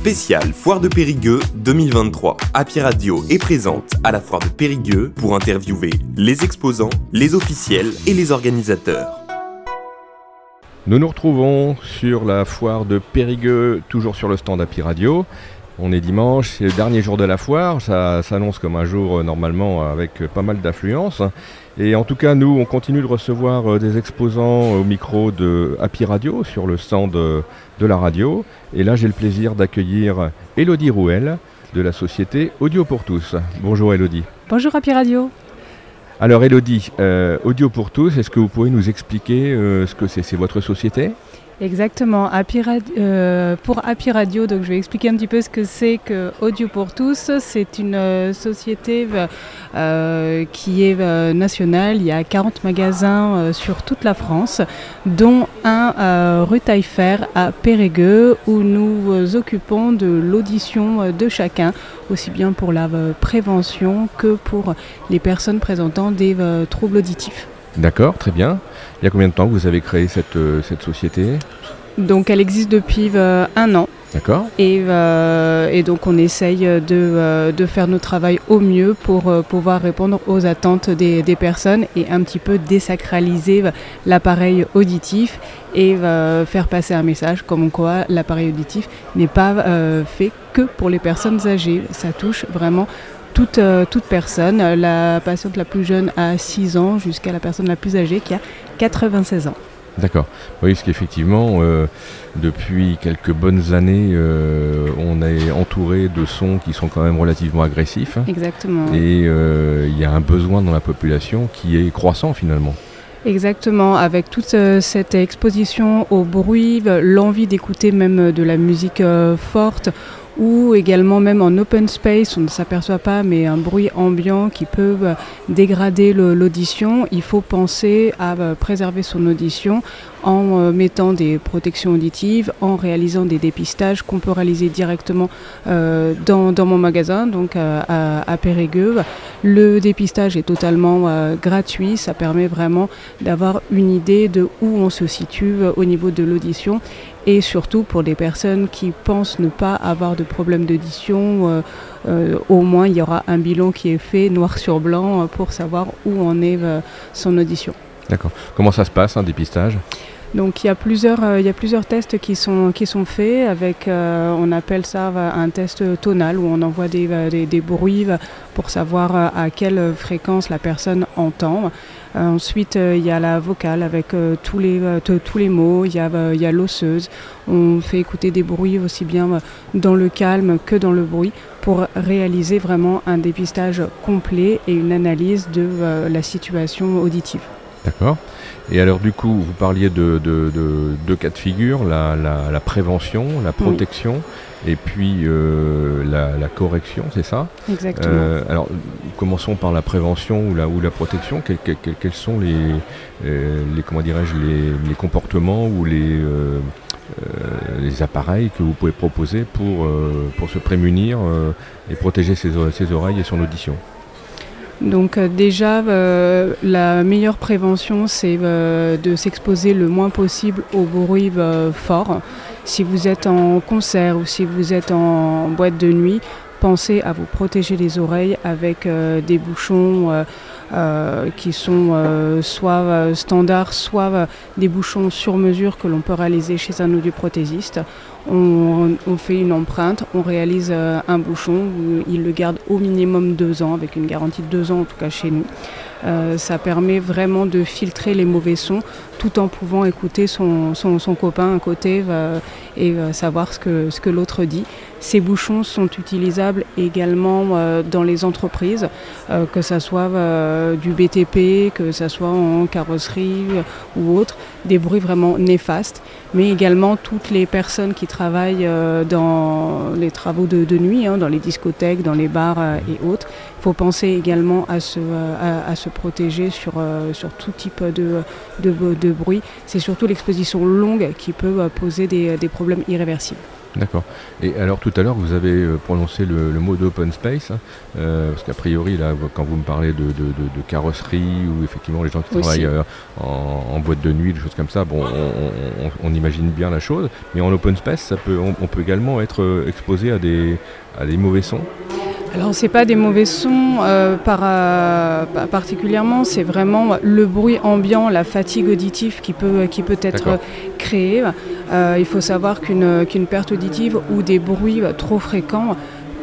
Spécial Foire de Périgueux 2023. Happy Radio est présente à la Foire de Périgueux pour interviewer les exposants, les officiels et les organisateurs. Nous nous retrouvons sur la foire de Périgueux, toujours sur le stand Happy Radio. On est dimanche, c'est le dernier jour de la foire, ça s'annonce comme un jour euh, normalement avec pas mal d'affluence. Et en tout cas, nous, on continue de recevoir euh, des exposants au micro de Happy Radio sur le stand de, de la radio. Et là, j'ai le plaisir d'accueillir Elodie Rouel de la société Audio pour tous. Bonjour Elodie. Bonjour Happy Radio. Alors Elodie, euh, Audio pour tous, est-ce que vous pouvez nous expliquer euh, ce que c'est? C'est votre société? Exactement. Euh, pour Happy Radio, donc je vais expliquer un petit peu ce que c'est que Audio pour tous. C'est une euh, société euh, qui est nationale. Il y a 40 magasins sur toute la France, dont un rue Taillefer à Périgueux, où nous occupons de l'audition de chacun, aussi bien pour la prévention que pour les personnes présentant des troubles auditifs. D'accord, très bien. Il y a combien de temps que vous avez créé cette, euh, cette société? Donc elle existe depuis euh, un an. D'accord Et, euh, et donc on essaye de, de faire notre travail au mieux pour pouvoir répondre aux attentes des, des personnes et un petit peu désacraliser l'appareil auditif et euh, faire passer un message comme quoi l'appareil auditif n'est pas euh, fait que pour les personnes âgées. Ça touche vraiment toute, euh, toute personne, la patiente la plus jeune a 6 ans jusqu'à la personne la plus âgée qui a 96 ans. D'accord. Oui, parce qu'effectivement, euh, depuis quelques bonnes années, euh, on est entouré de sons qui sont quand même relativement agressifs. Exactement. Et il y a un besoin dans la population qui est croissant finalement. Exactement, avec toute euh, cette exposition au bruit, l'envie d'écouter même de la musique euh, forte ou également même en open space, on ne s'aperçoit pas, mais un bruit ambiant qui peut euh, dégrader l'audition, il faut penser à euh, préserver son audition en euh, mettant des protections auditives, en réalisant des dépistages qu'on peut réaliser directement dans, mon magasin, donc à, Périgueux. Le dépistage est totalement gratuit, ça permet vraiment d'avoir une idée de où on se situe au niveau de l'audition. Et surtout pour les personnes qui pensent ne pas avoir de problème d'audition, euh, euh, au moins il y aura un bilan qui est fait noir sur blanc euh, pour savoir où en est son audition. D'accord. Comment ça se passe, un dépistage? Donc il y a plusieurs, euh, il y a plusieurs tests qui sont, faits avec, euh, on appelle ça euh, un test tonal où on envoie des, bruits pour savoir à quelle fréquence la personne entend. Ensuite il y a la vocale avec tous, les, mots, il y a, il y a l'osseuse. On fait écouter des bruits aussi bien dans le calme que dans le bruit pour réaliser vraiment un dépistage complet et une analyse de la situation auditive. D'accord. Et alors du coup, vous parliez de deux de, de cas de figure, la, la- la prévention, la protection, et puis euh, la, la correction, c'est ça? Exactement. Euh, Alors, commençons par la prévention ou la, ou la protection. Quels, quels- quels- quels sont les, euh, les comment dirais-je, les, les comportements ou les, euh, les appareils que vous pouvez proposer pour, pour se prémunir et protéger ses oreilles et son audition? Donc euh, déjà, euh, la meilleure prévention, c'est euh, de s'exposer le moins possible au bruit euh, fort. Si vous êtes en concert ou si vous êtes en boîte de nuit, pensez à vous protéger les oreilles avec des bouchons qui sont euh, soit euh, standards, soit euh, des bouchons sur mesure que l'on peut réaliser chez un audioprothésiste. On, on fait une empreinte, on réalise euh, un bouchon, il le garde au minimum deux ans, avec une garantie de deux ans en tout cas chez nous. Euh, ça permet vraiment de filtrer les mauvais sons tout en pouvant écouter son, son, copain à côté euh, et euh, savoir ce que, ce que l'autre dit. Ces bouchons sont utilisables également dans les entreprises, que ce soit du BTP, que ce soit en carrosserie ou autre, des bruits vraiment néfastes, mais également toutes les personnes qui travaillent dans les travaux de, de nuit, hein, dans les discothèques, dans les bars et autres. Il faut penser également à euh, à, se protéger sur, euh, sur tout type de, de, de bruit. C'est surtout l'exposition longue qui peut euh, poser des, des problèmes irréversibles. D'accord. Et alors tout à l'heure, vous avez euh, prononcé le, mot d'open space, hein, euh, parce qu'a priori, là, quand vous me parlez de, carrosserie ou effectivement les gens qui travaillent euh, en, boîte de nuit, des choses comme ça, bon, on, imagine bien la chose, mais en open space, ça peut, on, peut également être exposé à des, à des mauvais sons? Alors c'est pas des mauvais sons par, particulièrement, c'est vraiment le bruit ambiant, la fatigue auditive qui peut, qui peut être créée. Euh, il faut savoir qu'une perte auditive ou des bruits trop fréquents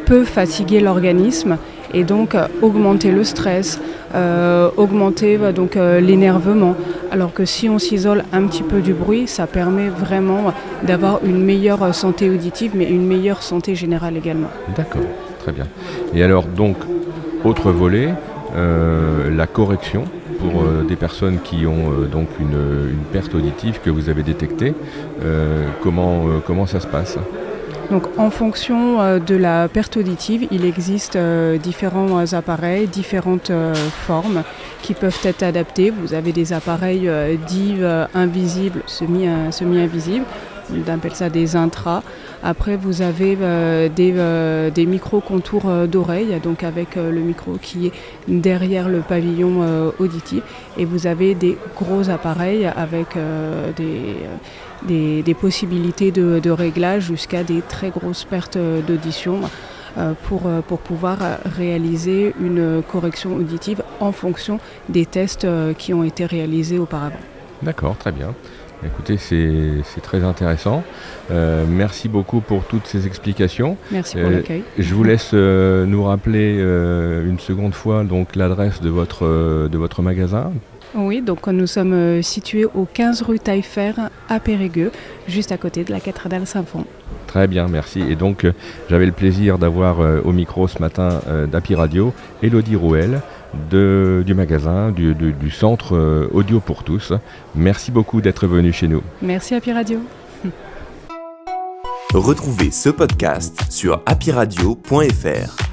peut fatiguer l'organisme et donc euh, augmenter le stress, euh, augmenter donc l'énervement. Alors que si on s'isole un petit peu du bruit, ça permet vraiment d'avoir une meilleure santé auditive, mais une meilleure santé générale également. D'accord, très bien. Et alors donc, autre volet, la correction pour euh, des personnes qui ont euh, donc une, perte auditive que vous avez détectée. Euh, comment, comment ça se passe? Donc en fonction de la perte auditive, il existe différents appareils, différentes formes qui peuvent être adaptés. Vous avez des appareils dits invisibles, semi-invisibles, on appelle ça des intras. Après, vous avez euh, des, euh, des micro-contours euh, d'oreille, donc avec le micro qui est derrière le pavillon auditif. Et vous avez des gros appareils avec des, des, possibilités de, de réglage jusqu'à des très grosses pertes d'audition. Pour, pour, pouvoir réaliser une correction auditive en fonction des tests qui ont été réalisés auparavant. D'accord, très bien. Écoutez, c'est très intéressant. Euh, merci beaucoup pour toutes ces explications. Merci pour euh, l'accueil. Je vous laisse euh, nous rappeler une seconde fois donc l'adresse de votre, de votre magasin. Oui, donc nous sommes situés au 15 rue Taillefer à Périgueux, juste à côté de la cathédrale Saint-Fond. Très bien, merci. Et donc j'avais le plaisir d'avoir au micro ce matin d'Api Radio Elodie Rouel du magasin, du, centre euh, audio pour tous. Merci beaucoup d'être venu chez nous. Merci à Radio. Retrouvez ce podcast sur apiradio.fr.